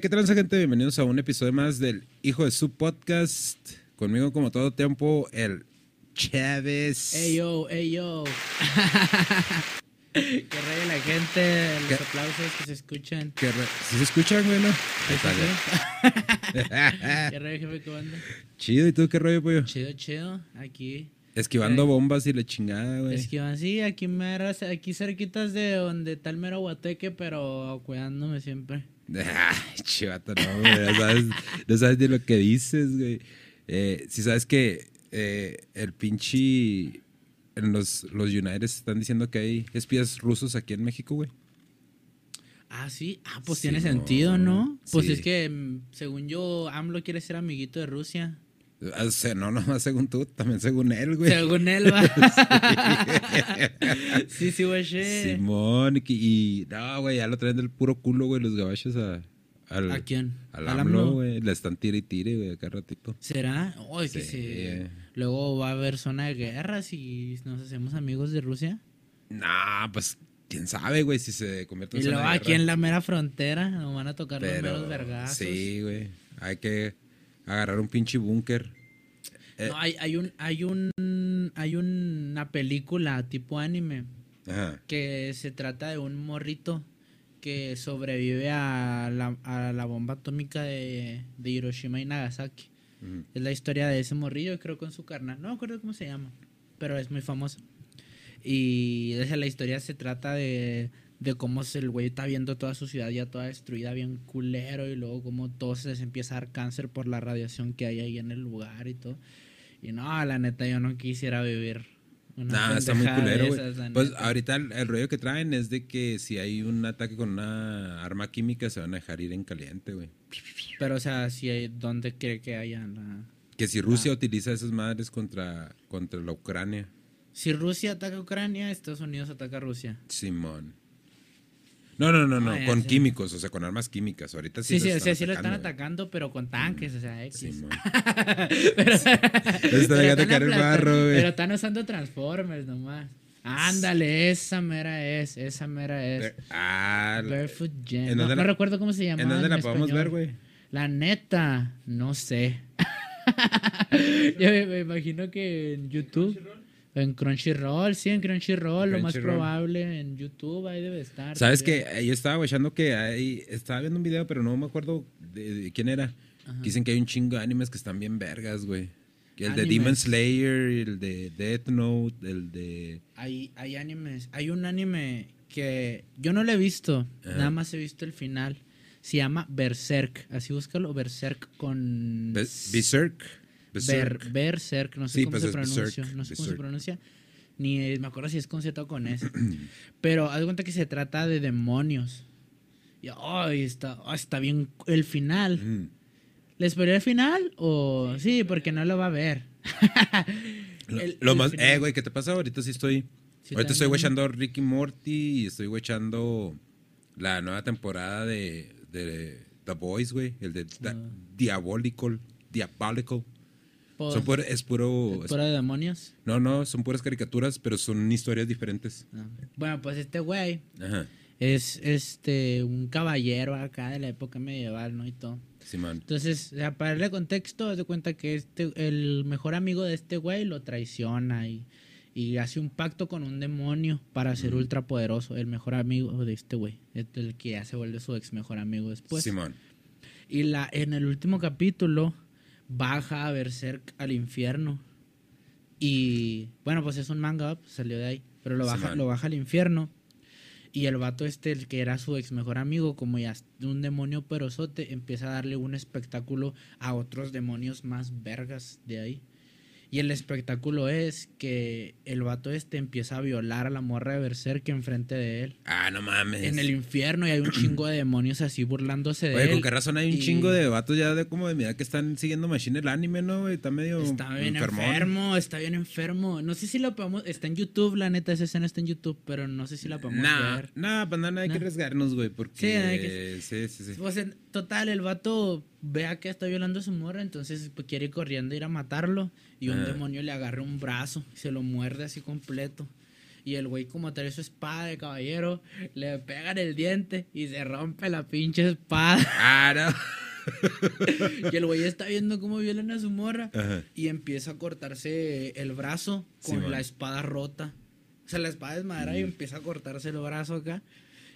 ¿Qué tal, gente? Bienvenidos a un episodio más del Hijo de su Podcast. Conmigo, como todo tiempo, el Chávez. Ey yo, ey yo. que rey la gente, los ¿Qué? aplausos que se escuchan. ¿Qué re- ¿Sí se escuchan, güey? no? Ahí Sí, está, sí. ¿Qué rey, jefe, cómo anda? Chido, ¿y tú qué rollo, pollo? Chido, chido. Aquí. Esquivando bombas y la chingada, güey. Es que van así, aquí mero, aquí cerquitas de donde el mero guateque, pero cuidándome siempre. Chivato, no, güey. No sabes, no sabes de lo que dices, güey. Eh, si sabes que eh, el pinche. En los, los United están diciendo que hay espías rusos aquí en México, güey. Ah, sí. Ah, pues Sí, tiene sentido, ¿no? Pues Sí. es que, mm, según yo, AMLO quiere ser amiguito de Rusia. O sea, no nomás según tú, también según él, güey. Según él, va. sí, sí, güey. Simón, y, y- no, güey, ya lo traen del puro culo, güey, los gabachos a, al, ¿A quién? al ¿Al AMLO, güey. Le están tire y tire, güey, acá ratito. ¿Será? Que Sí. se- Luego va a haber zona de guerra si nos hacemos amigos de Rusia. Nah, pues, quién sabe, güey, si se convierte Y en luego zona de aquí en la mera frontera nos van a tocar los meros vergazos. sí, güey, hay que agarrar un pinche búnker. Eh, No, hay, hay un, hay un, hay una película tipo anime Ajá. que se trata de un morrito que sobrevive a la, a la bomba atómica de, de Hiroshima y Nagasaki. Es la historia de ese morrillo, creo, con su carnal. No me acuerdo cómo se llama, pero es muy famoso. Y esa la historia se trata de, de cómo el güey está viendo toda su ciudad ya toda destruida, bien culero, y luego cómo todo se les empieza a dar cáncer por la radiación que hay ahí en el lugar y todo. Y no, la neta, yo no quisiera vivir. Una Nah, está muy culero, esas, Pues ahorita el, el rollo que traen es de que si hay un ataque con una arma química se van a dejar ir en caliente, güey. Pero, o sea, si hay, ¿dónde cree que haya la...? Que si Rusia utiliza esas madres contra, contra la Ucrania, Si Rusia ataca a Ucrania, Estados Unidos ataca a Rusia. Simón. No, no, no, no, Ah, con químicos, o sea, con armas químicas. Ahorita sí, Sí, sí, lo sea, sí lo están atacando, pero con tanques, o sea, X. Pero, Está pero están están usando Transformers nomás. Ándale, esa mera es, esa mera es. Ah, Barefoot Gen. ¿En No, recuerdo cómo se llama. ¿En dónde la podemos ver, güey? La neta, no sé. Yo me, me imagino que en YouTube. En Crunchyroll, sí, en Crunchyroll, lo más probable. En YouTube ahí debe estar. ¿Sabes que Yo estaba guachando que hay. Estaba viendo un video, pero no me acuerdo de, de quién era. Ajá. Dicen que hay un chingo de animes que están bien vergas, güey. El de. Demon Slayer, el de Death Note, el de. Hay, hay animes. Hay un anime que yo no lo he visto. Ajá. Nada más he visto el final. Se llama Berserk. Así búscalo. Berserk con. Be- Berserk. Ber- Berserk. Berserk. No sé Sí, cómo pues se pronuncia. Berserk, No sé cómo se Berserk. pronuncia. Ni eh, me acuerdo si es con Z o con S. Pero haz cuenta que se trata de demonios. Y ay, está, ah, está bien el final. Mm. ¿Les esperé el final? O sí, porque no lo va a ver. Lo, El- lo el más. final. Eh, güey, ¿qué te pasa? Ahorita sí estoy. Sí, ahorita está estoy bien. guachando Ricky Morty y estoy guachando la nueva temporada de, de The Boys, güey. El de Da- Ah. Diabolical. Diabolical. Son puro- es puro. ¿Fuera de demonios? No, no, son puras caricaturas, pero son historias diferentes. No. Bueno, pues este güey es este un caballero acá de la época medieval, ¿no? Y todo. Simón. Entonces, o sea, para darle contexto, haz de cuenta que este, el mejor amigo de este güey lo traiciona y, y hace un pacto con un demonio para ser Ujú. ultrapoderoso. El mejor amigo de este güey. Es el que ya se vuelve su ex mejor amigo después. Simón. Y la, en el último capítulo baja a Berserk al infierno. Y bueno, pues es un manga, pues, salió de ahí. Pero lo baja, lo baja al infierno. Y el vato este, el que era su ex mejor amigo, como ya un demonio perosote, empieza a darle un espectáculo a otros demonios más vergas de ahí. Y el espectáculo es que el vato este empieza a violar a la morra de Berserk enfrente de él. Ah, no mames. En el infierno y hay un chingo de demonios así burlándose de Oye, él. con qué razón hay un y- chingo de vatos ya de como de mi edad que están siguiendo Machine el anime, ¿no? Está medio Está bien enfermón. enfermo, está bien enfermo. No sé si lo podemos. Está en YouTube, la neta, esa escena está en YouTube, pero no sé si la podemos Nah, ver. nah, pues no, no hay que arriesgarnos, güey, porque... Sí, hay que- Sí, sí, sí. Pues en total, el vato vea que está violando a su morra, entonces pues, quiere ir corriendo ir a matarlo. Y un demonio le agarra un brazo y se lo muerde así completo. Y el güey, como trae su espada de caballero, le pegan el diente y se rompe la pinche espada. Ah, no. y el güey está viendo cómo violan a su morra. Y empieza a cortarse el brazo con la espada rota. O sea, la espada es madera y empieza a cortarse el brazo acá.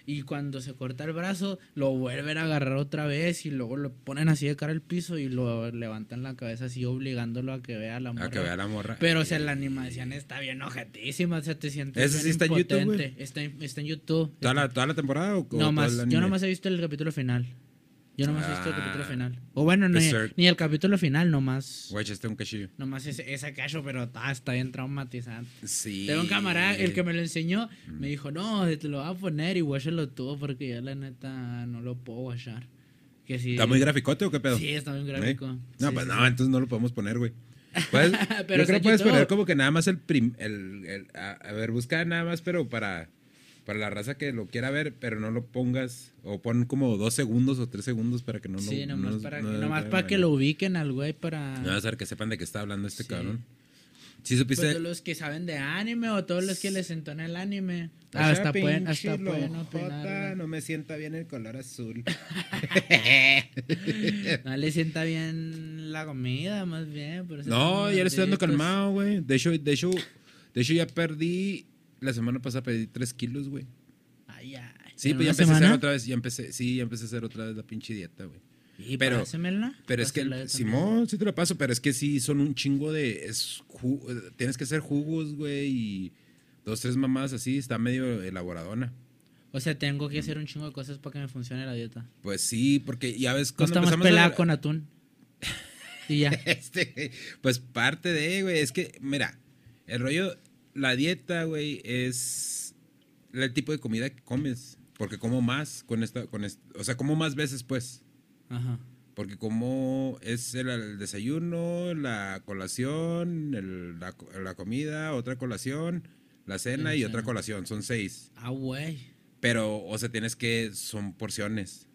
Y cuando se corta el brazo, lo vuelven a agarrar otra vez y luego lo ponen así de cara al piso y lo levantan la cabeza así obligándolo a que vea la morra. A que vea la morra. Pero, o sea, la animación está bien ojetísima, o sea, te sientes ¿Ese bien sí está en YouTube, impotente. Está, en- está en YouTube. ¿Toda la, toda la temporada o, o todo Nomás- el yo nomás he visto el capítulo final. Yo nomás he visto el Ah. capítulo final. O bueno, no, Berserk. ni el capítulo final, nomás. Güey, echaste un cachillo. Nomás ese, ese cacho, pero ah, está bien traumatizante. Sí. Tengo un camarada, el que me lo enseñó, me dijo, no, te lo voy a poner y guáchalo tú porque yo la neta no lo puedo guachar. Que sí. ¿Está muy graficote o qué pedo? Sí, está muy ¿Eh? gráfico. No, Sí, pues sí, no, entonces no lo podemos poner, güey. Puedes- Pero yo creo que puedes YouTube. poner como que nada más el prim, el, el- a, a ver, busca nada más, pero para, para la raza que lo quiera ver, pero no lo pongas, o pon como dos segundos o tres segundos para que no lo Sí, nomás no- para, no- nomás no- para que lo ubiquen al güey para... No, a ver que sepan de qué está hablando este Sí. cabrón. Sí Pues supiste. todos los que saben de anime o todos los que les entona el anime. O sea, hasta pueden, hasta pueden no me sienta bien el color azul. No le sienta bien la comida, más bien. No, ya le estoy dando calmado, güey. De hecho, de hecho, de hecho ya perdí. La semana pasada perdí 3 kilos, güey. Ay, ay. Sí, ¿En pues ya empecé a hacer otra vez, ya empecé, sí, ya empecé a hacer otra vez la pinche dieta, güey. Y pero- pásamela, Pero es que, Simón, sí te lo paso, pero es que sí son un chingo de, es ju- tienes que hacer jugos, güey, y dos, tres mamás así, está medio elaboradona. O sea, tengo que hacer un chingo de cosas para que me funcione la dieta. Pues sí, porque ya ves cuando Costa más a- pelada con atún. Y ya. Este, pues parte de, güey, es que, mira, el rollo, la dieta, güey, es el tipo de comida que comes, porque como más con esta, con esta, o sea, como más veces, pues. Ajá. Porque como es el, el desayuno, la colación, el- la, co- la comida, otra colación, la cena Y otra colación, son seis. Ah, güey. Pero, o sea, tienes que, son porciones.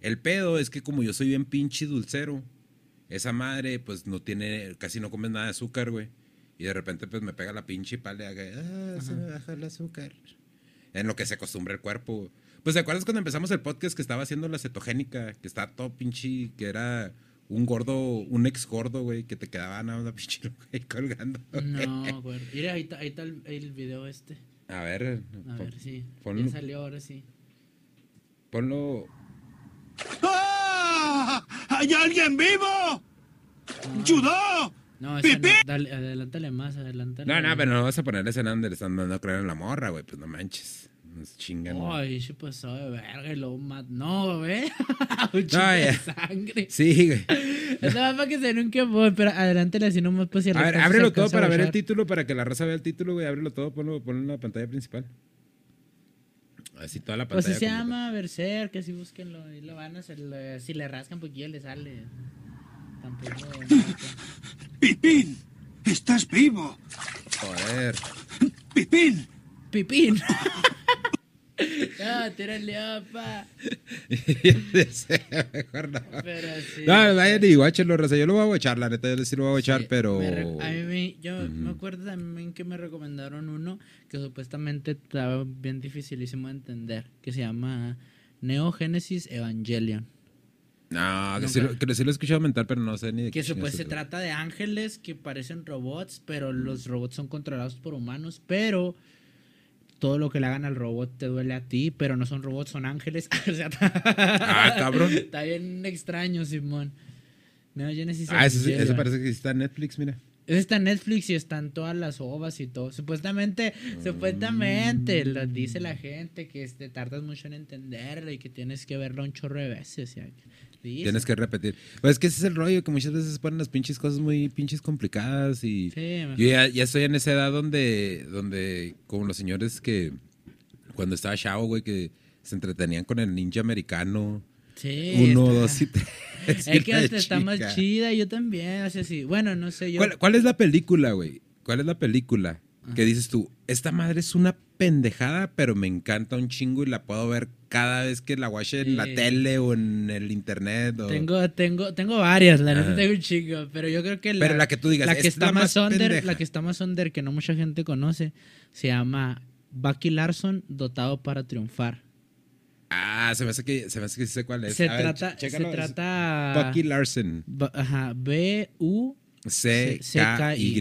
El pedo es que como yo soy bien pinche dulcero, esa madre pues no tiene, casi no comes nada de azúcar, güey. Y de repente pues me pega la pinche pala y haga, ah, se me baja el azúcar. En lo que se acostumbra el cuerpo. güey. Pues ¿te acuerdas cuando empezamos el podcast que estaba haciendo la cetogénica? Que estaba todo pinche, que era un gordo, un ex gordo, güey, que te quedaba nada más pinche ahí colgando. No, güey. Mira, ahí está, ahí está el, el video este. A ver, A pon- ver, sí. ponlo. Ya salió ahora sí. ponlo. ¡Ah! ¡Hay alguien vivo! ¡Judó! No, esa no. Dale, adelántale más, adelántale. No, no, pero no vas a poner la escena donde le están dando a creer en la morra, güey. Pues no manches. Nos chingan. Ay, se pasó de verga y luego. No, güey. Un chingo No, de sangre. Sí, güey. Eso va para que se nunca voy, pero adelántale así nomás pues si A ver, ábrelo todo para ver el título, para que la raza vea el título, güey. Ábrelo todo, ponlo, ponlo en la pantalla principal. Así toda la Pues pantalla. así se llama Berserk, que si búsquenlo y lo van a hacer. Si le rascan poquillo le sale. Tampoco. ¡Pipín! ¡Estás vivo! Joder. ¡Pipín! Pipín. no, tírale, opa. Mejor no. Pero sí. No, vayan y guáchenlo, raza. Yo lo voy a guachar, la neta, yo sí lo voy a guachar, Sí, pero. a mí me- yo me acuerdo también que me recomendaron uno que supuestamente estaba bien dificilísimo de entender, que se llama Neo Genesis Evangelion. No, que sí, lo, que sí lo he escuchado mental, pero no sé ni de Que qué se, pues, se trata. trata de ángeles que parecen robots, pero los robots son controlados por humanos, pero todo lo que le hagan al robot te duele a ti, pero no son robots, son ángeles. O sea, Ah, cabrón. Está bien extraño, Simón. Neo Genesis Ah, eso, sí- eso parece que sí está en Netflix, mira. Ese está en Netflix y están todas las ovas y todo. Supuestamente, supuestamente, lo dice la gente que te tardas mucho en entenderlo y que tienes que verlo un chorro de veces. Tienes que repetir. Pues es que ese es el rollo, que muchas veces ponen las pinches cosas muy pinches complicadas y... Sí. Yo ya, ya estoy en esa edad donde, donde, como los señores que, cuando estaba chavo, güey, que se entretenían con el ninja americano. Sí, Uno, está- dos y tres. y Es que la esta está más chida, yo también, o sea, sí. Bueno, no sé, yo... ¿Cuál, cuál es la película, güey? ¿Cuál es la película que dices tú, esta madre es una pendejada, pero me encanta un chingo y la puedo ver cada vez que la watch en la tele o en el internet. o- Tengo, tengo, tengo varias, la neta tengo un chingo, pero yo creo que la, Pero la que tú digas, la que "Esta es está más under, pendeja". la que está más under que no mucha gente conoce, se llama Bucky Larson dotado para triunfar. Ah, se me hace que, se me hace que sé cuál es. Se A trata, se trata Bucky Larson. Ajá, B U C-K-Y.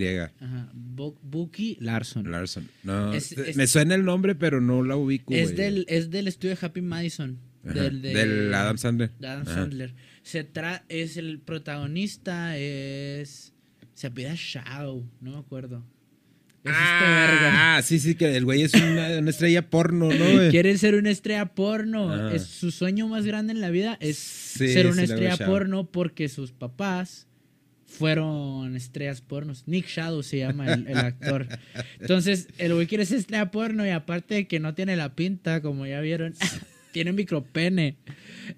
Bucky Larson. Larson. No, Es- te- es- me suena el nombre, pero no la ubico. es del es del estudio Happy Madison, Ajá, del, de- del Adam Sandler. de Adam Ajá. Sandler. Se tra es el protagonista es se apellida Shaw, no me acuerdo. Es este verga. Ah, sí, sí, que el güey es una, una estrella porno, ¿no? Quiere ser una estrella porno. Ajá. Es su sueño más grande en la vida es Sí, ser una sí, estrella porno porque sus papás fueron estrellas pornos. Nick Shadow se llama el, el actor. Entonces, el güey quiere ser estrella porno y aparte de que no tiene la pinta, como ya vieron, tiene micropene.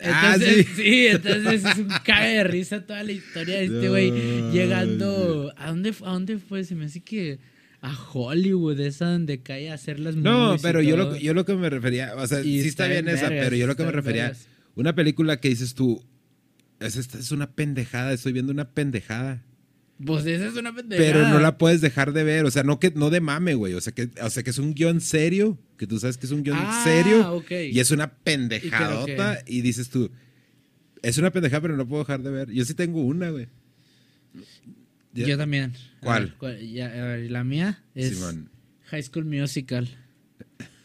Ah, Entonces, sí. sí. entonces es un cague de risa toda la historia de este güey No, llegando. ¿A dónde, ¿A dónde fue? Se me hace que a Hollywood, esa donde cae a hacer las No, pero yo lo, yo lo que me refería, o sea, Y sí está está bien esa, pero yo lo que me refería, vergas. una película que dices tú, es, esta es una pendejada, estoy viendo una pendejada. Pues esa es una pendejada. Pero no la puedes dejar de ver, o sea, no que no de mame, güey, o sea que o sea que es un guion serio, que tú sabes que es un guion Ah, serio y es una pendejadota y, dices tú, es una pendejada, pero no puedo dejar de ver. Yo sí tengo una, güey. Yo también. A ¿Cuál? ya, a ver, la mía es Simón. High School Musical.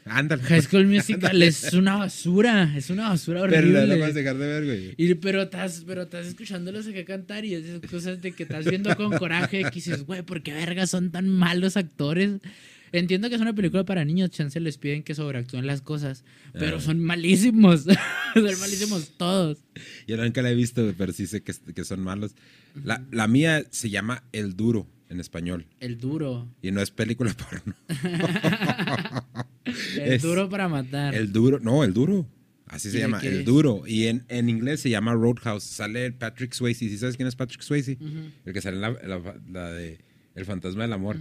Ándale. High School Musical es una basura. Es una basura pero horrible. no la puedes dejar de ver, güey. Y, pero estás, pero estás escuchándolos acá cantar y esas cosas de que estás viendo con coraje que dices, güey, ¿por qué verga son tan malos actores? Entiendo que es una película para niños, chance les piden que sobreactúen las cosas, pero Ah. son malísimos. son malísimos todos. Yo nunca la he visto, pero sí sé que, que son malos. La, la mía se llama El Duro en español El duro. y no es película porno. El Es- duro para matar. El Duro, no, El Duro. Así ¿Y se llama, El es? Duro. Y en, en inglés se llama Roadhouse. Sale Patrick Swayze. ¿Sí sabes quién es Patrick Swayze? El que sale en la, la- la de El Fantasma del Amor.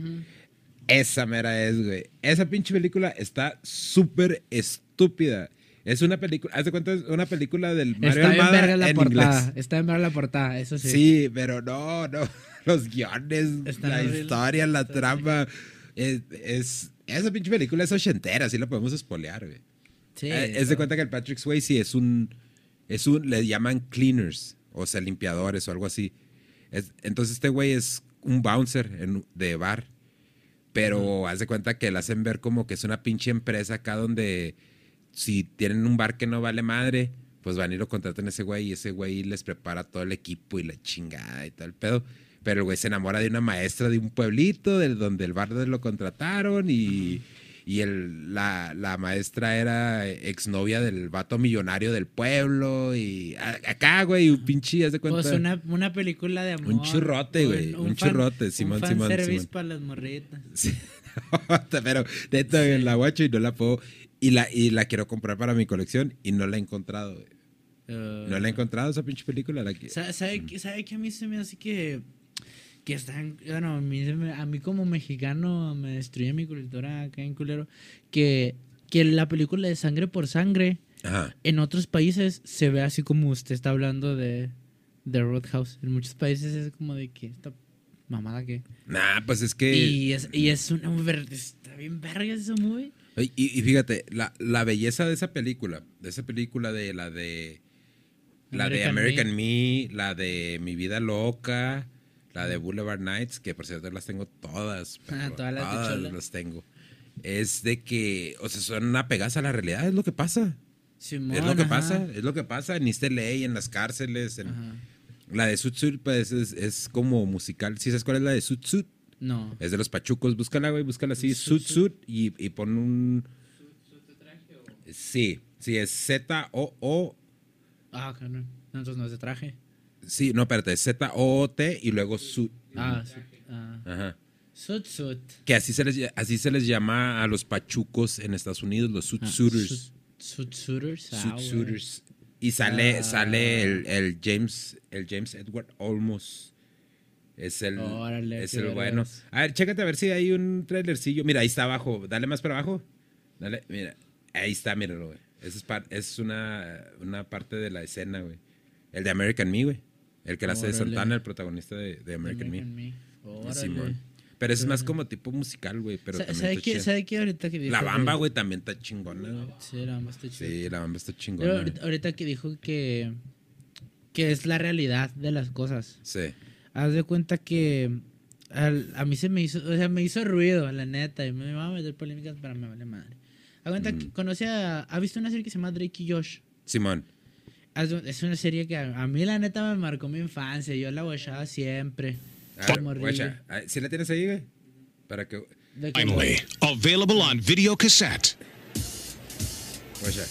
Esa mera es, güey. Esa pinche película está súper estúpida. Es una película, haz de cuenta, es una película del Mario Está Almada verga la en portada. inglés. Está bien verga la portada, eso sí. Sí. pero no, no. Los guiones, la historia, la trama. Es, es- esa pinche película es ochentera, así la podemos espolear, güey. Sí, Eh, es de cuenta que el Patrick Swayze es un, es un, le llaman cleaners, o sea, limpiadores o algo así. Es- entonces este güey es un bouncer en- de bar, pero haz de cuenta que le hacen ver como que es una pinche empresa acá donde si tienen un bar que no vale madre, pues van y lo contratan a ese güey y ese güey les prepara todo el equipo y la chingada y el pedo. Pero el güey se enamora de una maestra de un pueblito, de donde el bar donde lo contrataron y, y el, la, la maestra era exnovia del vato millonario del pueblo y a- acá, güey, un pinche, haz de cuenta. Pues una, una película de amor. Un churrote, güey, un churrote, Simón, un Simón, fanservice Simón. para las morritas. Sí. pero neta, güey, la guacho y no la puedo. Y la, y la quiero comprar para mi colección y no la he encontrado, güey. Uh, No la he encontrado esa pinche película. La que... Sa- ¿Sabe, que- sabe que a mí se me hace que, que están, bueno, a mí, a como mexicano me destruye mi cultura acá en culero, que, que la película de Sangre por Sangre Ajá. en otros países se ve así como usted está hablando de, de Roadhouse. En muchos países es como de que esta mamada que... Nah, pues es que. Y es, y es una... Está bien verga ese movie. Y, y fíjate, la, la belleza de esa película, de esa película de la de. La de American American Me, la de Mi Vida Loca, la de Boulevard Nights, que por cierto las tengo todas. Ah, todas las todas tengo. Es de que, o sea, son apegadas a la realidad, es lo que pasa. Simón, es lo que ajá. pasa, es lo que pasa en East LA, en las cárceles. en-. La de Sud, pues es, es como musical. ¿Sí sabes cuál es la de Sud? No. Es de los pachucos. Búscala, güey, búscala así. Sud y, y pon un. Sí, sí, es Z-O-O. Ah. No, Entonces no es de traje. Sí, no, espérate, Z-O-O-T y luego Sud. Ah. Ah. Ajá. Sut Sut. Que así se, les, así se les llama a los pachucos en Estados Unidos, los Sud Ah, Suiters. Sut Suiters. ah. Y sale, Ah. sale el, el James, el James Edward Olmos. Es el, Órale, es el bueno. A ver, chécate a ver si hay un trailercillo. Mira, ahí está abajo. Dale más para abajo. Dale, mira. Ahí está, míralo, güey. Esa es, par- es una, una parte de la escena, güey. El de American Me, güey. El que la hace de. Santana, el protagonista de, de American, American Me. Me. Simón. Pero ese es más como tipo musical, güey. Pero Sa- también ¿Sabe está qué. ¿Sabe qué ahorita que dijo? La bamba, güey, también está chingona, güey. Sí, la bamba está chida. Sí, la bamba está Pero chingona. güey. ahorita, ahorita que dijo que, que es la realidad de las cosas. Sí. Haz de cuenta que al- a mí se me hizo, o sea, me hizo ruido, la neta, y me va a meter polémicas, pero me vale madre. Haz de cuenta Mm. que conoce a, ¿ha visto una serie que se llama Drake y Josh? Simón. Es una serie que a, a mí la neta me marcó mi infancia, yo la watchaba siempre. A ver, Como guacha. horrible. ¿Si la tienes ahí, güey? Para que... Finally, available on video cassette. Guacha.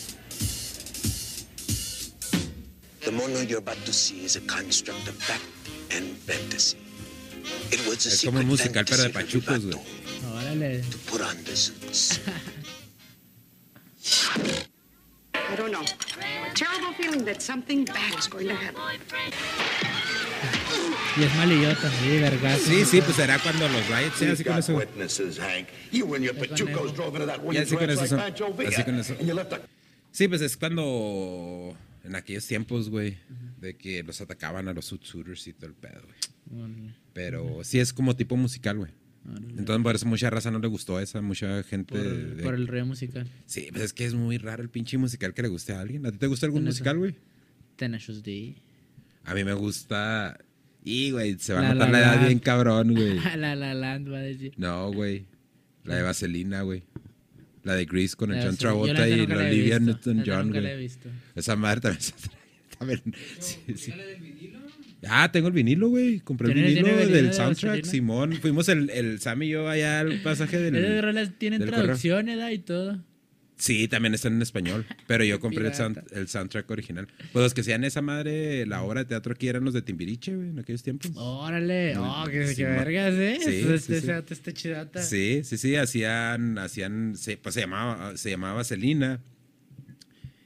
The mono you're about to see is a construct of fact and fantasy. It was a Es como musical, pero de pachucos, güey. Órale. To put on the suits. I don't know. A terrible feeling that something bad is going to happen. Y es malillota, sí, vergas. Sí, sí, pues será cuando los riots, sí, así con eso. witnesses, Hank. You and your Ahí con Pachucos eso. drove into that Ya winning así con eso like son- Pancho Villa, así con eso. and you left a Sí, pues es cuando en aquellos tiempos, güey, de que los atacaban a los suitsuiters y todo el pedo, güey. Pero sí es como tipo musical, güey. Entonces por eso mucha raza no le gustó esa, mucha gente... Por, de- por el rollo musical. Sí, pues es que es muy raro el pinche musical que le guste a alguien. ¿A ti te gusta algún musical, güey? Tenacious D. A mí me gusta... Y, güey, se va a notar La la edad bien cabrón, güey. La La Land va a decir. No, güey. La de Vaselina, güey. La de Grease con el John yo Travolta y la Olivia Newton-John, güey. Esa madre también se también, sí, sí. Ah, tengo el vinilo, güey. Compré el ¿Tiene- vinilo del de soundtrack? Simón. Fuimos el, el Sam y yo allá al pasaje del... Esas rolas tienen ¿edad? Y todo. Sí, también están en español. Pero yo compré el, sound- Pirata. el soundtrack original. Pues los que hacían esa madre, la obra de teatro aquí eran los de Timbiriche, güey, en aquellos tiempos. Órale. Oh, que, Sí, que ma. vergas, ¿eh? Sí, este, sí, sí. este, chidata. Sí, sí, sí, hacían, hacían, se, pues se llamaba, se llamaba.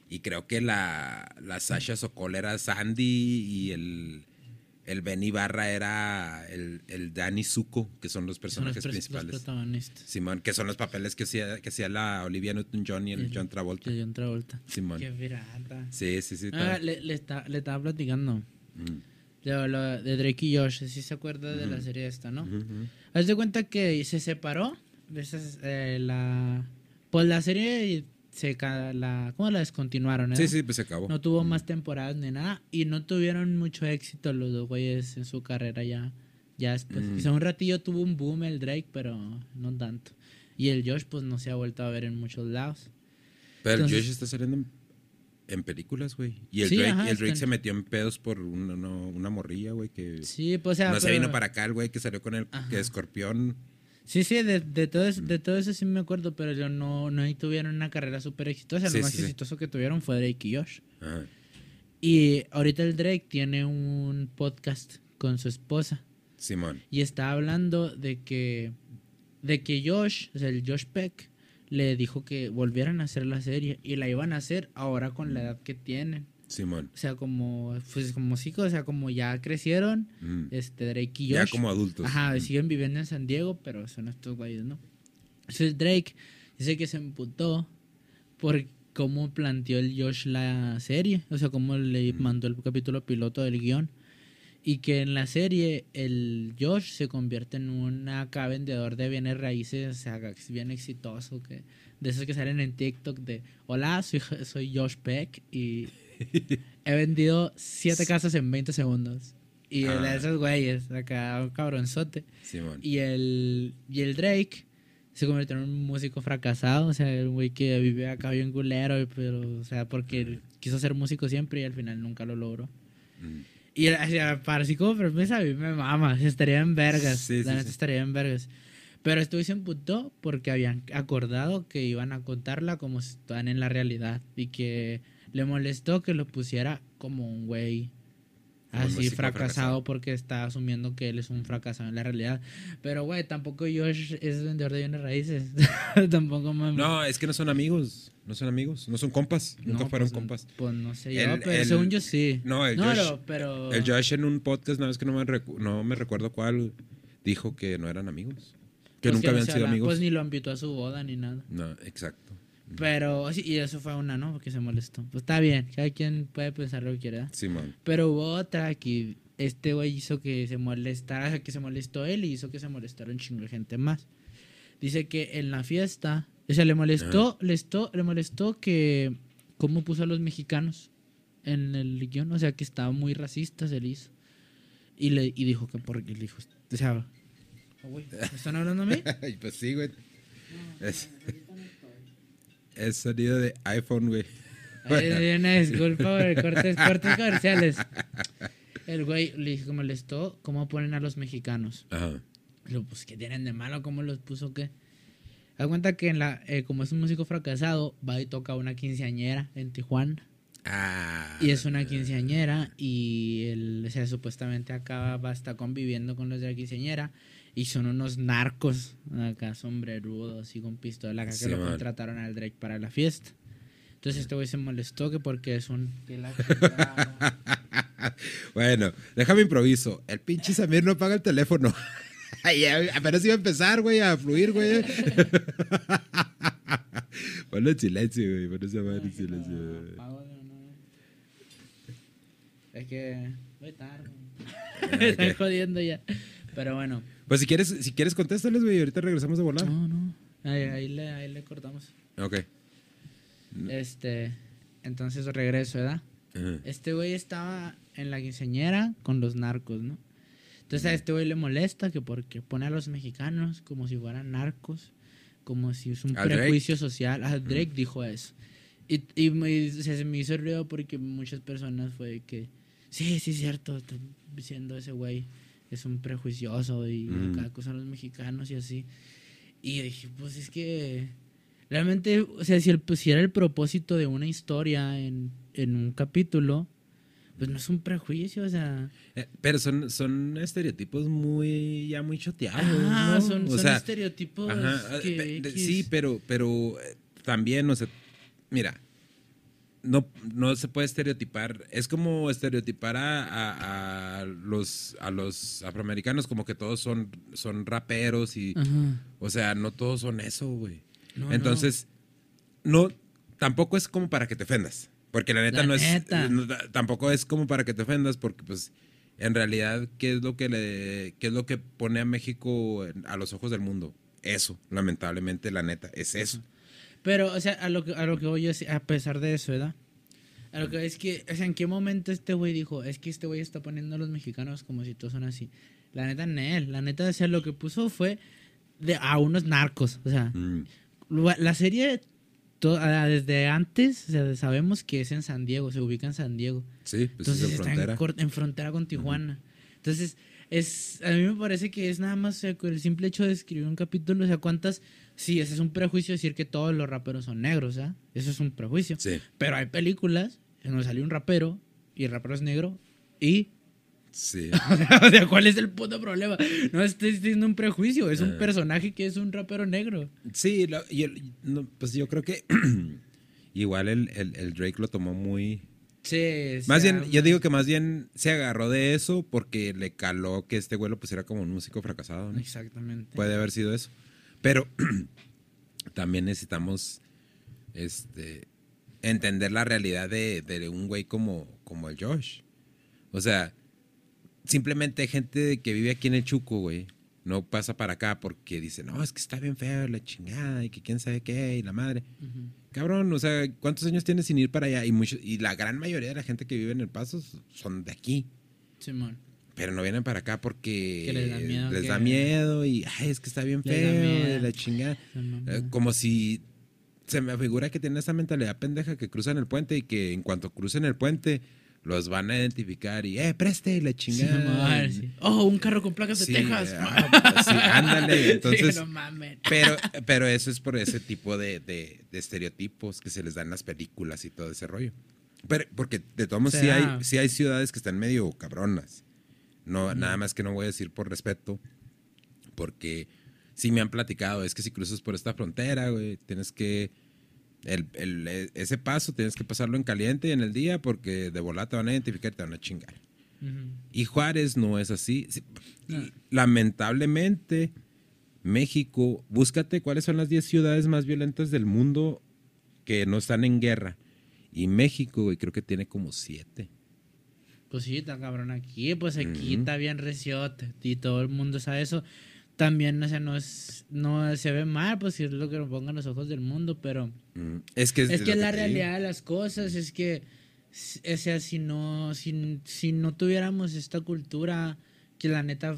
Y creo que la, la Sasha Sokol era Sandy y el, el Ben Ibarra era el, el Danny Zuko, que son los Son los, personajes pres- los principales. protagonistas. Simón, que son los papeles que hacía, que hacía la Olivia Newton-John y el John Travolta. De John Travolta. Simón. Qué pirata. Sí, sí, sí. Ah, le, le, está- le estaba platicando. Mm. De, lo- de Drake y Josh, si se acuerda de la serie esta, ¿no? Ujú, ujú. Haz de cuenta que se separó. Esa es, eh, la, pues la serie se la, ¿cómo la descontinuaron? Sí, eh? sí, pues se acabó. No tuvo más temporadas ni nada. Y no tuvieron mucho éxito los dos güeyes en su carrera ya. Ya después. Mm. Quizá un ratillo tuvo un boom el Drake, pero no tanto. Y el Josh, pues no se ha vuelto a ver en muchos lados. Pero Entonces- Josh está saliendo en, en películas, güey. Y el Sí, Drake, ajá, el Drake se metió en pedos por una, una morrilla, güey, que... Sí, pues o sea. no se vino para acá el güey que salió con el que Escorpión. Sí, sí, de, de, todo eso, de todo eso sí me acuerdo, pero yo no, no tuvieron una carrera súper exitosa. Sí, Lo más sí, sí. exitoso que tuvieron fue Drake y Josh. Ajá. Y ahorita el Drake tiene un podcast con su esposa. Simón. Y está hablando de que, de que Josh, o sea, el Josh Peck, le dijo que volvieran a hacer la serie. Y la iban a hacer ahora con la edad que tienen. Simón. O sea, como, pues como sí, o sea, como ya crecieron, Mm. este Drake y Josh. Ya como adultos. Ajá, Mm. siguen viviendo en San Diego, pero son estos güeyes, ¿no? Entonces Drake dice que se emputó por cómo planteó el Josh la serie, o sea, cómo le mandó el capítulo piloto del guion. Y que en la serie el Josh se convierte en un acá vendedor de bienes raíces, o sea, bien exitoso, que de esos que salen en TikTok de, hola, soy, soy Josh Peck y he vendido siete casas en 20 segundos. Y Ah. de esos güeyes, acá un cabronzote. Simón. Y el, y el Drake se convirtió en un músico fracasado, o sea, el güey que vive acá bien culero, pero, o sea, porque quiso ser músico siempre y al final nunca lo logró. Mm. Y o sea, para así como premisa a mí me mama, estaría en vergas, Sí, la sí, neta sí. estaría en vergas. Pero esto se emputó porque habían acordado que iban a contarla como si están en la realidad y que le molestó que lo pusiera como un güey así fracasado porque está asumiendo que él es un fracasado en la realidad. Pero, güey, tampoco Josh es vendedor de bienes raíces. tampoco mames. No, es que no son amigos. No son amigos. No son compas. Nunca No, fueron pues, compas. Pues no sé yo, El- pero el- según yo sí. No, el no, Josh- pero, pero- El Josh en un podcast, una vez que no me, recu- no me recuerdo cuál, dijo que no eran amigos. Que pues nunca no habían sido amigos. Pues ni lo invitó a su boda ni nada. No, exacto. Pero sí, y eso fue una, ¿no? Porque se molestó. Pues está bien, cada quien puede pensar lo que quiera. Simón. Pero hubo otra que este güey hizo que se molestara, que se molestó él y hizo que se molestara un chingo de gente más. Dice que en la fiesta, o sea, le molestó, le molestó, le molestó que cómo puso a los mexicanos en el guion, o sea, que estaba muy racista, se le hizo. Y, le, y dijo que porque le dijo, o sea, oh, güey, ¿me están hablando a mí? Pues sí, güey. Es, es sonido de iPhone, güey. Ay, una disculpa por el cortes, cortes comerciales. El güey le molestó cómo ponen a los mexicanos. Ajá. Lo, pues, ¿qué tienen de malo? ¿Cómo los puso qué? Da cuenta que en la, eh, como es un músico fracasado, va y toca una quinceañera en Tijuana. Ah. Y es una quinceañera y él, o sea, supuestamente acá va a estar conviviendo con los de la quinceañera y son unos narcos acá sombrerudos y con pistola acá que Sí, lo man. contrataron al Drake para la fiesta. Entonces este güey se molestó que porque es un... Bueno, déjame improviso. El pinche Samir no paga el teléfono. Apenas iba a empezar, güey, a fluir, güey. Ponlo en silencio, güey. Pon esa madre en silencio. güey. Es que voy tarde. Me están jodiendo ya. Pero bueno. Pues si quieres, si quieres, contéstales, güey. Ahorita regresamos de volar. No, no. Ahí, ahí le, ahí le cortamos. Ok. Este. Entonces regreso, ¿verdad? Este güey estaba en la quinceañera con los narcos, ¿no? Entonces a este güey le molesta que porque pone a los mexicanos como si fueran narcos, como si es un ¿A Drake? prejuicio social. Ah, Drake dijo eso. Y, y me- se me hizo ruido porque muchas personas fue que, sí, sí es cierto, están diciendo ese güey es un prejuicioso y Mm. acá acusan a los mexicanos y así. Y yo dije, pues es que realmente, o sea, si, el, pues, si era el propósito de una historia en, en un capítulo, pues no es un prejuicio, o sea... Eh, Pero son, son estereotipos muy, ya muy choteados. Ah, ¿no? son, O son sea, estereotipos Ajá, que eh, sí, pero, pero eh, también, o sea, mira, no, no se puede estereotipar. Es como estereotipar a, a- a los, a los afroamericanos como que todos son, son raperos y, Ajá. o sea, no todos son eso, güey. No, Entonces, no. tampoco es como para que te ofendas. Porque la neta La no es. neta. no, ta- tampoco es como para que te ofendas, porque pues. En realidad, ¿qué es lo que le, qué es lo que pone a México a los ojos del mundo? Eso, lamentablemente, la neta, es eso. Pero, o sea, a lo que, a lo que voy es, a pesar de eso, ¿verdad? A lo que es que, o sea, ¿en qué momento este güey dijo, es que este güey está poniendo a los mexicanos como si todos son así? La neta, Nel, la neta, o sea, lo que puso fue de, a unos narcos, o sea, Mm, la serie, desde antes, o sea, sabemos que es en San Diego, se ubica en San Diego. sí, pues Entonces es en está frontera. en, en frontera con Tijuana. Entonces, es, a mí me parece que es nada más o sea, el simple hecho de escribir un capítulo, o sea, cuántas... Sí, ese es un prejuicio decir que todos los raperos son negros, ¿ah? Eso es un prejuicio. Sí, Pero hay películas en donde salió un rapero y el rapero es negro y... sí. o sea, ¿cuál es el puto problema? No estoy diciendo un prejuicio, es un Ah. personaje que es un rapero negro. Sí, lo- y el- no, pues yo creo que igual el, el- el Drake lo tomó muy... Sí, Más sea, bien, yo digo que más bien se agarró de eso porque le caló que este güey lo pusiera como un músico fracasado. ¿no? Exactamente. Puede haber sido eso. Pero también necesitamos este, entender la realidad de, de un güey como, como el Josh. O sea, simplemente gente que vive aquí en el Chuco, güey. No pasa para acá porque dice, no, es que está bien feo la chingada y que quién sabe qué y la madre. Cabrón, o sea, ¿cuántos años tienes sin ir para allá? Y, mucho, y la gran mayoría de la gente que vive en El Paso son de aquí. Simón. Pero no vienen para acá porque Que les da miedo les que- da miedo y ay, es que está bien feo la chingada. Eh, como si se me figura que tienen esa mentalidad pendeja que cruzan el puente y que en cuanto crucen el puente los van a identificar y eh, preste la Sí, chingada. sí. Oh, un carro con placas de Sí, Texas. ah, sí, ándale. Entonces, Sí, no mames. pero, pero eso es por ese tipo de, de- de estereotipos que se les dan en las películas y todo ese rollo. Pero, porque de todos modos sí hay, sí hay ciudades que están medio cabronas. No, Nada más que no voy a decir por respeto, porque sí me han platicado, es que si cruzas por esta frontera, güey, tienes que... El, el- e- ese paso tienes que pasarlo en caliente y en el día porque de volada te van a identificar y te van a chingar. Y Juárez no es así. Lamentablemente, México, búscate cuáles son las 10 ciudades más violentas del mundo que no están en guerra. Y México, güey, creo que tiene como 7. Pues sí, está cabrón aquí, pues aquí Ujú. está bien reciote y todo el mundo sabe eso. También, o sea, no es, no se ve mal, pues si es lo que nos pongan los ojos del mundo, pero Es que es, es que la digo. realidad de las cosas es que, o sea, si no, si, si no tuviéramos esta cultura, que la neta,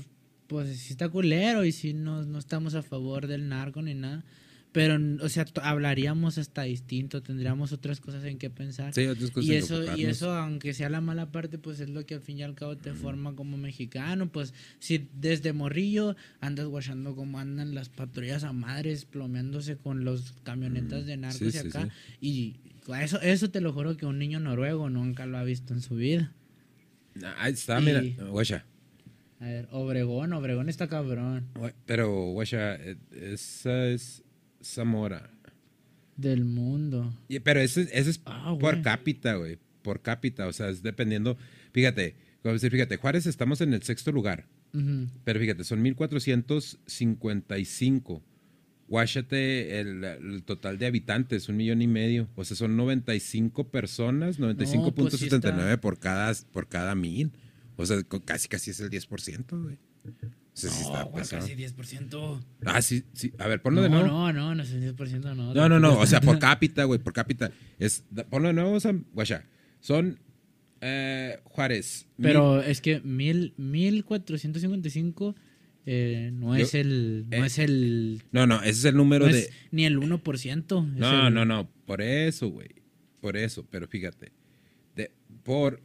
pues sí está culero y si no, no estamos a favor del narco ni nada, pero, o sea, hablaríamos hasta distinto, tendríamos otras cosas en qué pensar. Sí, otras cosas y en que eso, y eso, aunque sea la mala parte, pues es lo que al fin y al cabo te forma como mexicano. Pues si desde morrillo andas guachando como andan las patrullas a madres, plomeándose con los camionetas de narcos Sí, y sí, acá. Y eso, eso te lo juro que un niño noruego nunca lo ha visto en su vida. Ahí está, mira, guacha. A ver, Obregón, Obregón está cabrón. Pero, guacha, eh, esa es Zamora. Del mundo. Y- Pero ese, ese es Ah, por güey. cápita, güey. Por cápita, o sea, es dependiendo. Fíjate, fíjate, Juárez estamos en el sexto lugar. Pero fíjate, son 1455. Guáchate el, el total de habitantes, un millón y medio. O sea, son 95 personas, 95.79 pues sí por, cada, por cada mil. O sea, casi casi es el 10%, güey. O sea, sí está No, güey, pesado. casi 10%. Ah, sí, sí. A ver, ponlo No, de nuevo. no, no, no es el 10%, no. No, no, no. O sea, por cápita, güey, por cápita. Es, ponlo de nuevo, Sam. Guacha. Son eh, Juárez. Pero es que mil, 1455 eh, no Yo- es el. No eh, es el. No, no, ese es el número no de. es ni el 1%. es No, el- no, no. Por eso, güey. Por eso. Pero fíjate. Por,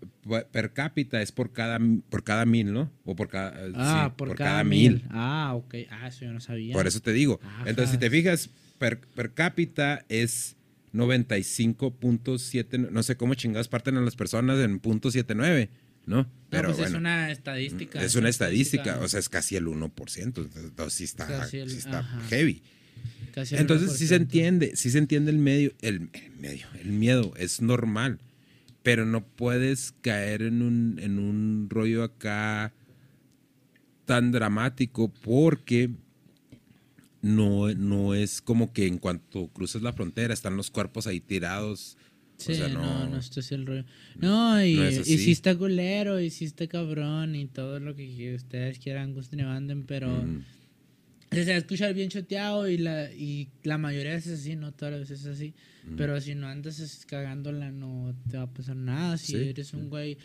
per cápita es por cada, por cada mil, ¿no? O por cada. eh, Ah, sí, por, cada, mil. Ah, ok. Ah, eso yo no sabía. Por eso te digo. Ajá. Entonces, si te fijas, per, per cápita es 95.7. No sé cómo chingados parten a las personas en punto .79, ¿no? No, Pero pues es bueno. una estadística. Es una estadística, o sea, es casi el 1%. Entonces, sí está, Casi el- sí está heavy. Casi el Entonces, sí se 1%. entiende, sí se entiende el medio, el, el medio, el miedo, es normal. Pero no puedes caer en un, en un rollo acá tan dramático porque no, no es como que en cuanto cruzas la frontera están los cuerpos ahí tirados. Sí, o sea, no, no, no, esto es el rollo. No, y, No y está culero, y está cabrón, y todo lo que ustedes quieran, gusten y manden, pero Mm. Se va a escuchar bien choteado y la, y la mayoría de veces es así, no todas las veces es así. Mm. Pero si no andas cagándola, no te va a pasar nada. Si Sí, eres un güey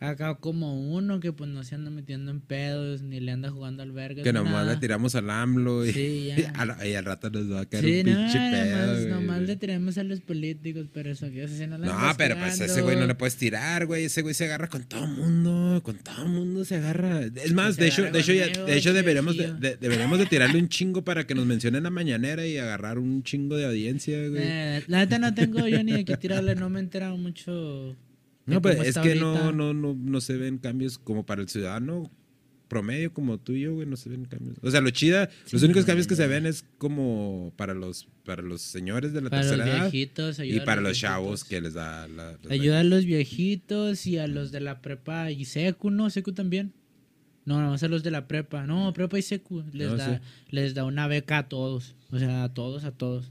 acá como uno que pues no se anda metiendo en pedos, ni le anda jugando al verga. que nomás nada. le tiramos al AMLO y, Sí, ya. a la- y al rato nos va a caer Sí, un no, pinche pedo. nomás, le tiramos a los políticos, pero eso que eso sí no la No, pero pues a ese güey no le puedes tirar, güey. Ese güey se agarra con todo mundo. Con todo mundo se agarra. Es más, Se de hecho, de hecho, ya- de hecho deberíamos, de, de- deberíamos de tirarle un chingo para que nos mencionen la mañanera y agarrar un chingo de audiencia, güey. Eh, la neta no tengo yo ni de qué tirarle, no me he enterado mucho. No, pero es que no, no, no, no se ven cambios como para el ciudadano promedio como tú y yo, güey, no se ven cambios. O sea, lo chida, los únicos cambios que se ven es como para los, para los señores de la Para los tercera edad viejitos, y ayuda a para los chavos que les da la... Ayuda a los viejitos y a los de la prepa y secu, ¿no? Secu también. No, no, a los de la prepa. No, prepa y secu. Les, No, da, sí. les da una beca a todos. O sea, a todos, a todos.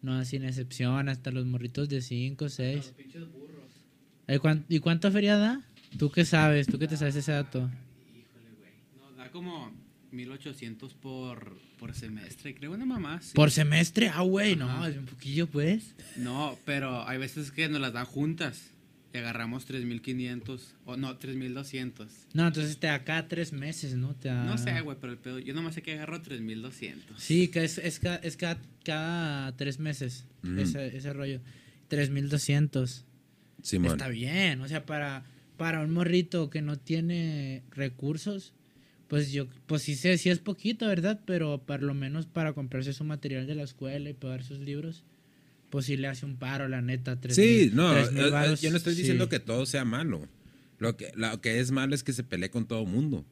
No, sin excepción, hasta los morritos de 5, 6. ¿Y cuánto feria da? ¿Tú qué sabes? ¿Tú qué te sabes ese dato? Híjole, güey. No, da como 1800 por, por semestre, creo una mamá. sí. ¿Por semestre? Ah, güey, no, es un poquillo, pues. No, pero hay veces que nos las dan juntas. Y agarramos 3500 o no, 3200. No, entonces te da cada tres meses, ¿no? Te da- No sé, güey, pero el pedo. Yo nomás sé que agarro 3200. Sí, que es, es, ca- es ca- cada, tres meses Ujú. ese, ese rollo. 3200. Simón. Está bien, o sea, para, para un morrito que no tiene recursos, pues yo, pues sí sé, sí es poquito, ¿verdad? Pero por lo menos para comprarse su material de la escuela y pagar sus libros, pues sí le hace un paro, la neta. tres Sí, mil- no, tres mil eh, eh, varos, yo no estoy sí. diciendo que todo sea malo. Lo que, lo que es malo es que se pelee con todo mundo.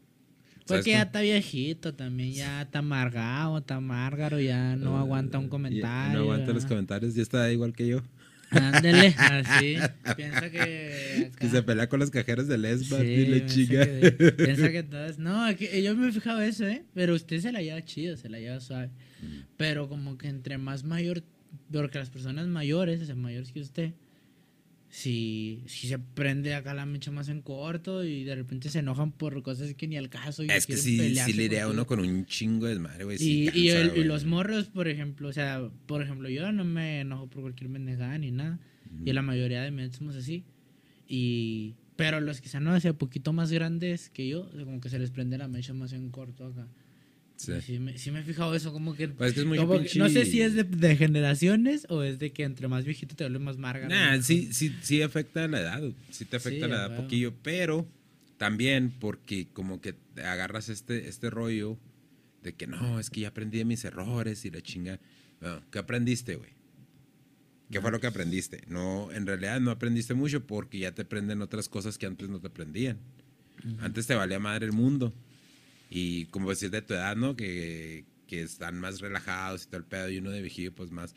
¿Sabes Porque ya cómo? está viejito también, ya está amargado, está márgaro, ya no aguanta un Ya, comentario. No aguanta los ¿verdad? comentarios, ya está igual que yo. Ándele, así. Piensa que. Que se pelea con los cajeros de Lesbas Sí, y le piensa chinga. que- Piensa que todas. No, aquí- yo me he fijado eso, ¿eh? Pero usted se la lleva chido, se la lleva suave. Mm. Pero como que entre más mayor. Porque las personas mayores, o sea, mayores que usted. Si, si se prende acá la mecha más en corto y de repente se enojan por cosas que ni al caso. Y Es que sí, le iría a uno con un chingo de desmadre, güey. Y, los morros, por ejemplo, o sea, por ejemplo, yo no me enojo por cualquier pendejada ni nada. Y la mayoría de mentes somos así. Y, pero los que están no, un poquito más grandes que yo, o como que se les prende la mecha más en corto acá. Sí. Me, sí me he fijado eso, como que... Pues es que es muy como que- pinche- no sé si es de, de generaciones o es de que entre más viejito te vuelve más marga. Nah, sí, sí, sí afecta la edad, sí te afecta Sí, la a edad poquillo, pero también porque como que agarras este, este rollo de que no, es que ya aprendí de mis errores y la chinga. Bueno, ¿Qué aprendiste, güey? ¿Qué fue lo que aprendiste? No, en realidad no aprendiste mucho porque ya te aprenden otras cosas que antes no te aprendían. Antes te valía madre el mundo. Y como decir de tu edad, ¿no? Que, que están más relajados y todo el pedo, y uno de viejillo, pues más,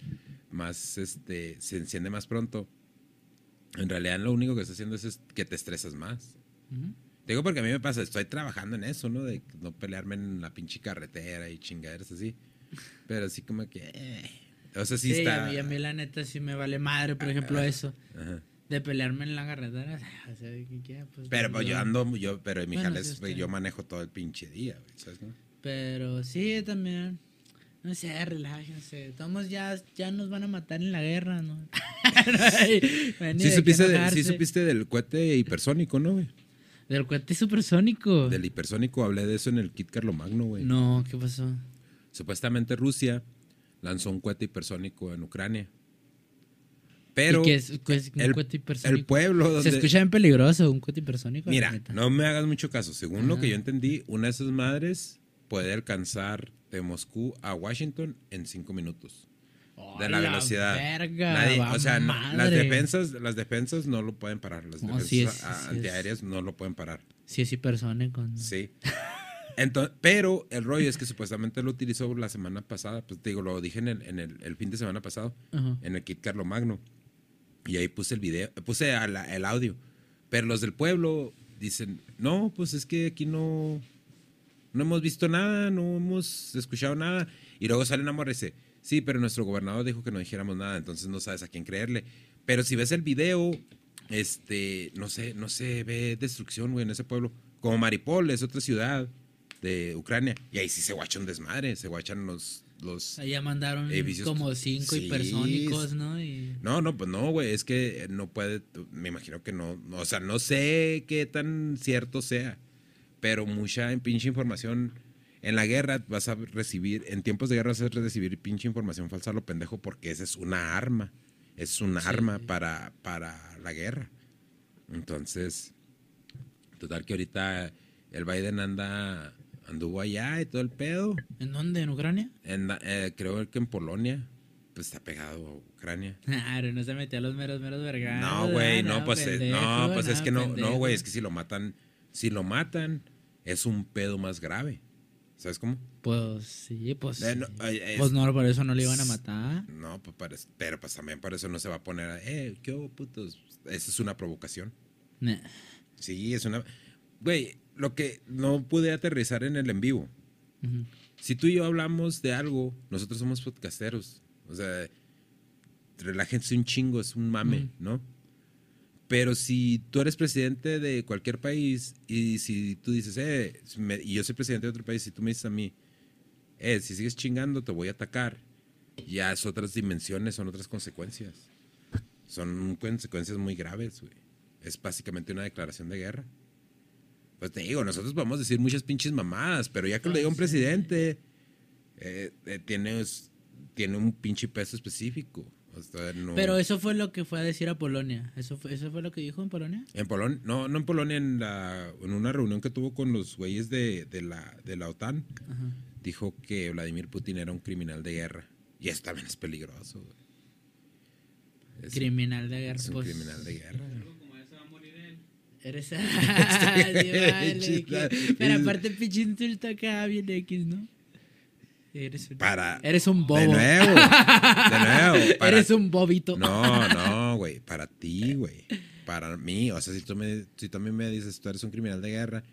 más, este, se enciende más pronto. En realidad lo único que está haciendo es, es que te estresas más. Te Digo porque a mí me pasa, estoy trabajando en eso, ¿no? De no pelearme en la pinche carretera y chingaderas así. Pero así como que... eh. O sea, sí, Sí, está... a, mí, a mí la neta sí me vale madre, por ejemplo, eso. Ajá. De pelearme en la carretera. O sea, pues, Pero pues, yo ando, yo, pero en mi Bueno, jale sí, es, güey, usted. yo manejo todo el pinche día, güey. Pero sí, también. No sé, relájense. Todos ya, ya nos van a matar en la guerra, ¿no? Sí supiste, de- sí supiste del cohete hipersónico, ¿no, güey? Del cohete supersónico. Del hipersónico hablé de eso en el kit Carlomagno, güey. No, ¿qué pasó? Supuestamente Rusia lanzó un cohete hipersónico en Ucrania. Pero ¿Y qué es, qué es un el, pueblo donde... Se escucha bien peligroso, un cohete hipersónico. la Mira, no me hagas mucho caso. Según lo que yo entendí, una de esas madres puede alcanzar de Moscú a Washington en cinco minutos. De la ¡A velocidad. verga, Nadie- o sea, no- las defensas, las defensas no lo pueden parar. Las defensas sí es- a- sí es- antiaéreas no lo pueden parar. Sí, es hipersónico. ¿no? Sí. Entonces, pero el rollo es que supuestamente lo utilizó la semana pasada. Pues te digo, lo dije en el, en el, el fin de semana pasado, Ajá. en el kit Carlomagno. Y ahí puse el video, puse el audio. Pero los del pueblo dicen, no, pues es que aquí no, no hemos visto nada, no hemos escuchado nada. Y luego sale una morra sí, pero nuestro gobernador dijo que no dijéramos nada, entonces no sabes a quién creerle. Pero si ves el video, este, no sé, no se ve destrucción, güey, en ese pueblo. Como Maripol, es otra ciudad de Ucrania. Y ahí sí se guacha un desmadre, se guachan los... los Allá mandaron Edificios- como cinco Sí. hipersónicos, ¿no? Y... no, no, pues no, güey, es que no puede, me imagino que no, no, o sea, no sé qué tan cierto sea, pero mucha pinche información en la guerra vas a recibir, en tiempos de guerra vas a recibir pinche información falsa a lo pendejo porque esa es una arma, es un arma para, para la guerra. Entonces, total que ahorita el Biden anda, anduvo allá y todo el pedo, ¿En dónde? ¿En Ucrania? en, eh, creo que en Polonia, pues está pegado a Ucrania. Claro, no se metió a los meros, meros vergados. No, güey, no, pues, pendejo, no, pues es que no, no, güey, es que si lo matan, si lo matan, es un pedo más grave. ¿Sabes cómo? Pues sí, pues. Eh, no, eh, es- pues no, por eso no le iban a matar. No, pues pero pues también por eso no se va a poner, a, eh, qué hubo, putos. Esa es una provocación. Nah. Sí, es una. Güey, lo que no pude aterrizar en el en vivo. Ujú. Si tú y yo hablamos de algo, nosotros somos podcasteros. O sea, relájense un chingo, es un mame, Ujú. ¿no? Pero si tú eres presidente de cualquier país y si tú dices, eh, me- y yo soy presidente de otro país y tú me dices a mí, eh, si sigues chingando te voy a atacar, ya es otras dimensiones, son otras consecuencias. Son consecuencias muy graves, güey. Es básicamente una declaración de guerra. Pues te digo, nosotros podemos decir muchas pinches mamadas, pero ya que lo diga un presidente, eh, eh, tiene, tiene un pinche peso específico. O sea, no- Pero eso fue lo que fue a decir a Polonia. ¿Eso fue, eso fue lo que dijo en Polonia? En Polonia, no, no en Polonia, en, la, en una reunión que tuvo con los güeyes de, de la, de la OTAN, Ajá. dijo que Vladimir Putin era un criminal de guerra. Y eso también es peligroso, güey. Es, Criminal de guerra. es un pues, criminal de guerra. Eres. Vale, que- Pero aparte, pinche insulto acá, bien X, ¿no? Eres un, Para. eres un bobo. De nuevo. De nuevo. para- Eres un bobito. No, no, güey. Para ti, güey. Para mí. O sea, si tú, me, si tú a mí me dices, tú eres un criminal de guerra,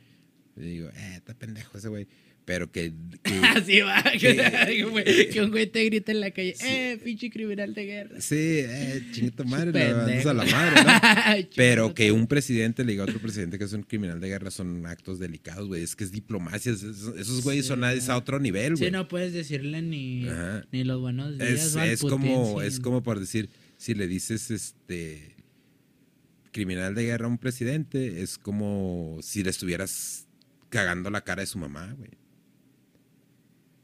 yo digo, eh, está pendejo ese güey. Pero que. que- Así va. Que, que- un güey- te grita en la calle, eh, pinche criminal de guerra. sí, eh, chingue tu madre, le a la madre, ¿no? Pero que un presidente le diga a otro presidente que es un criminal de guerra son actos delicados, güey. Es que es diplomacia. es- es- esos güeyes son a, es a otro nivel, güey. Sí, no puedes decirle ni, Ajá. ni los buenos días. es, es Putin, como sí. es como por decir si le dices este criminal de guerra a un presidente es como si le estuvieras cagando la cara de su mamá güey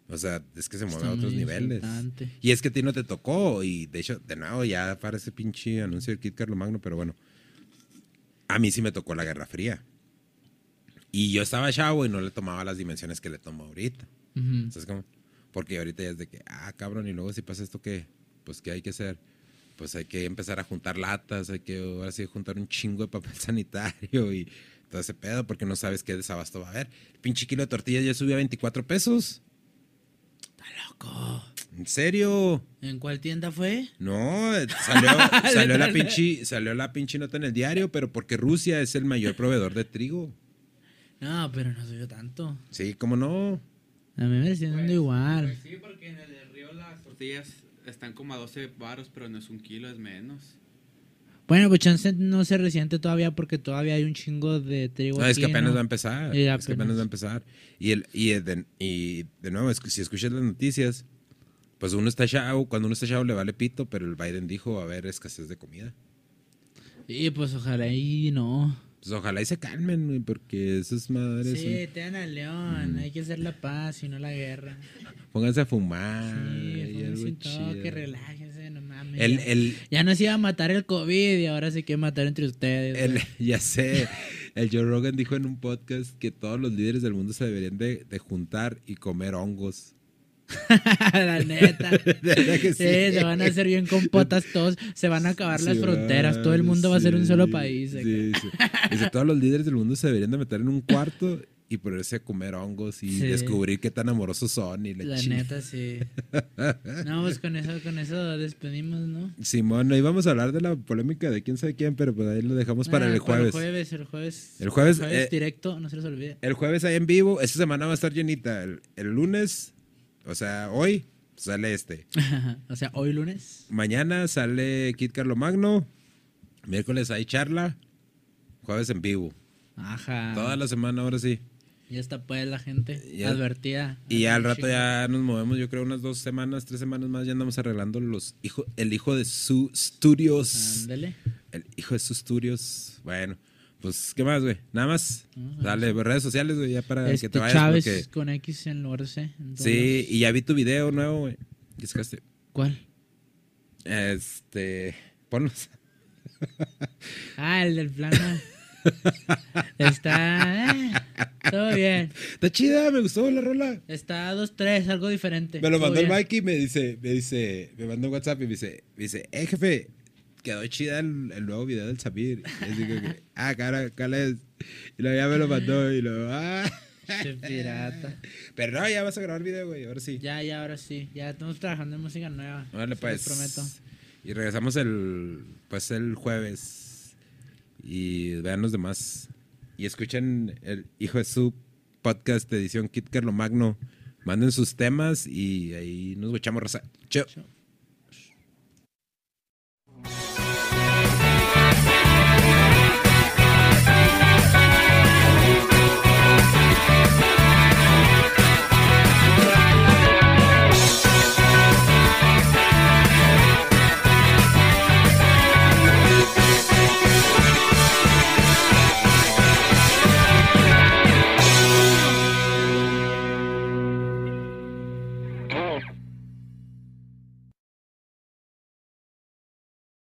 o sea es que se mueve Está a otros niveles insultante. y es que a ti no te tocó y de hecho de nuevo ya parece pinche anuncio de Kid Carlomagno pero bueno a mí sí me tocó la Guerra Fría y yo estaba chavo y no le tomaba las dimensiones que le tomo ahorita. ¿Sabes cómo? Porque ahorita ya es de que, ah, cabrón, y luego si pasa esto, ¿qué? Pues, ¿qué hay que hacer? Pues hay que empezar a juntar latas, hay que ahora sí juntar un chingo de papel sanitario y todo ese pedo, porque no sabes qué desabasto va a haber. El pinche kilo de tortillas ya subió a 24 pesos. Loco. ¿En serio? ¿En cuál tienda fue? No, salió, salió, la pinche, salió la pinche nota en el diario, pero porque Rusia es el mayor proveedor de trigo. No, pero no subió tanto. Sí, ¿cómo no? A mí me está dando igual. Pues sí, porque en el río las tortillas están como a 12 baros, pero no es un kilo, es menos. Bueno, pues chance no se resiente todavía porque todavía hay un chingo de trigo. No, es que apenas ¿no? va a empezar. Y Es que apenas va a empezar. Y, el, y, de, y de nuevo, es que si escuchas las noticias, pues uno está chavo, cuando uno está chavo le vale pito, pero el Biden dijo a haber escasez de comida. Y pues ojalá y no. Pues ojalá y se calmen, güey, porque esas madres... Sí, son- te dan al león. Mm. Hay que hacer la paz y no la guerra. Pónganse a fumar. Sí, y fue algo un todo, chido. que relájense, no mames. El, ya. el, Ya nos iba a matar el COVID y ahora se quiere matar entre ustedes. el- ya sé, el Joe Rogan dijo en un podcast que todos los líderes del mundo se deberían de, de juntar y comer hongos. la neta. ¿Verdad que sí, sí? se van a hacer bien compotas todos. Se van a acabar las fronteras. Todo el mundo va a ser un solo país. Dice, todos los líderes del mundo se deberían de meter en un cuarto y ponerse a comer hongos y descubrir qué tan amorosos son y la, La neta, sí. No, pues con eso, con eso despedimos, ¿no? Simón, no íbamos a hablar de la polémica de quién sabe quién, pero pues ahí lo dejamos para Ah, el jueves. el jueves, el jueves. El jueves, eh, directo, no se les olvide. El jueves ahí en vivo, esta semana va a estar llenita. El, el lunes, o sea, hoy sale este. o sea, hoy lunes. Mañana sale Kit Carlomagno. Miércoles hay charla. Jueves en vivo. Ajá. Toda la semana ahora sí. Ya está pues la gente Ya- advertida. Y ya al rato ya nos movemos, yo creo unas dos semanas, tres semanas más, ya andamos arreglando los hijo, el hijo de su studios. Ándale. El hijo de sus studios. Bueno, pues, ¿qué más, güey? Nada más. Dale, redes sociales, güey, ya para Este, que te vayas. Chávez porque- con X en lugar de C. Sí, y ya vi tu video nuevo, güey. ¿Qué sacaste? ¿Cuál? Este. Ponlos. Ah, el del plano. Está. eh, todo bien. Está chida, me gustó la rola. Está 2-3, algo diferente. Me lo mandó el. Mikey y me dice, me dice, me mandó un WhatsApp y me dice, me dice, eh, jefe, quedó chida el, el nuevo video del Samir. Y así como que, ah, cara, cara es. Y luego ya me lo mandó y luego, ah. Pirata. Pero no, ya vas a grabar video, güey, ahora sí. Ya, ya, ahora sí. Ya estamos trabajando en música nueva. Se pues. los prometo. Y regresamos el, pues, el jueves. Y vean los demás. Y escuchen el Hijo de su podcast edición Kit Carlo Magno. Manden sus temas y ahí nos echamos raza. Chao.